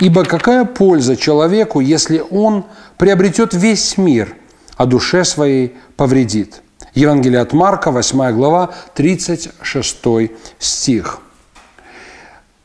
Ибо какая польза человеку, если он приобретет весь мир, а душе своей повредит? Евангелие от Марка, 8 глава, 36 стих.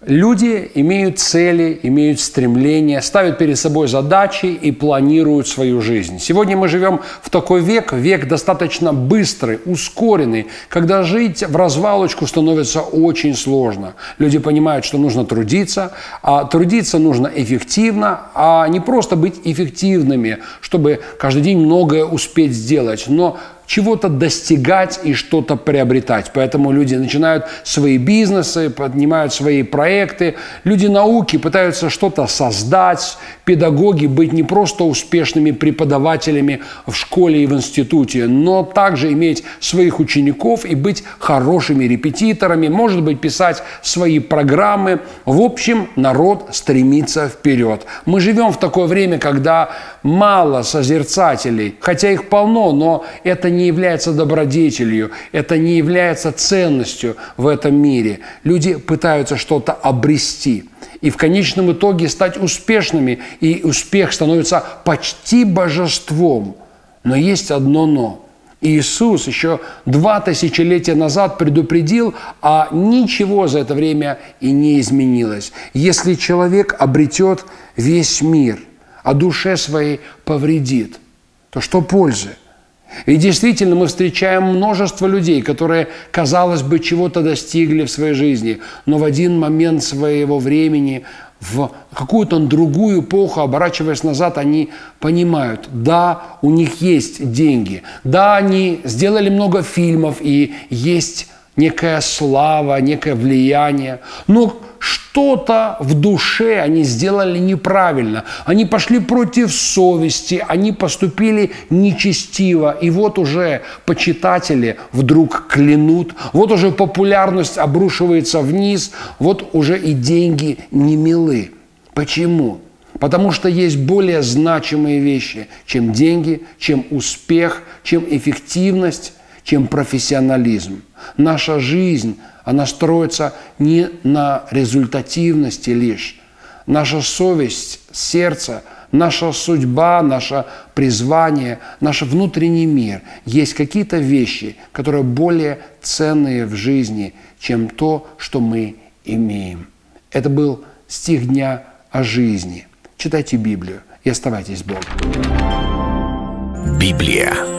Люди имеют цели, имеют стремления, ставят перед собой задачи и планируют свою жизнь. Сегодня мы живем в такой век, век достаточно быстрый, ускоренный, когда жить в развалочку становится очень сложно. Люди понимают, что нужно трудиться, а трудиться нужно эффективно, а не просто быть эффективными, чтобы каждый день многое успеть сделать, но чего-то достигать и что-то приобретать. Поэтому люди начинают свои бизнесы, поднимают свои проекты. Люди науки пытаются что-то создать. Педагоги быть не просто успешными преподавателями в школе и в институте, но также иметь своих учеников и быть хорошими репетиторами, может быть, писать свои программы. В общем, народ стремится вперед. Мы живем в такое время, когда мало созерцателей, хотя их полно, но это не является добродетелью, это не является ценностью в этом мире. Люди пытаются что-то обрести и в конечном итоге стать успешными, и успех становится почти божеством. Но есть одно «но». Иисус еще два тысячелетия назад предупредил, а ничего за это время и не изменилось. Если человек обретет весь мир – а душе своей повредит, то что пользы? И действительно мы встречаем множество людей, которые, казалось бы, чего-то достигли в своей жизни, но в один момент своего времени, в какую-то другую эпоху, оборачиваясь назад, они понимают, да, у них есть деньги, да, они сделали много фильмов и есть некая слава, некое влияние, но что-то в душе они сделали неправильно. Они пошли против совести, они поступили нечестиво. И вот уже почитатели вдруг клянут, вот уже популярность обрушивается вниз, вот уже и деньги не милы. Почему? Потому что есть более значимые вещи, чем деньги, чем успех, чем эффективность, чем профессионализм. Наша жизнь она строится не на результативности лишь. Наша совесть, сердце, наша судьба, наше призвание, наш внутренний мир. Есть какие-то вещи, которые более ценные в жизни, чем то, что мы имеем. Это был стих дня о жизни. Читайте Библию и оставайтесь с Богом. Библия.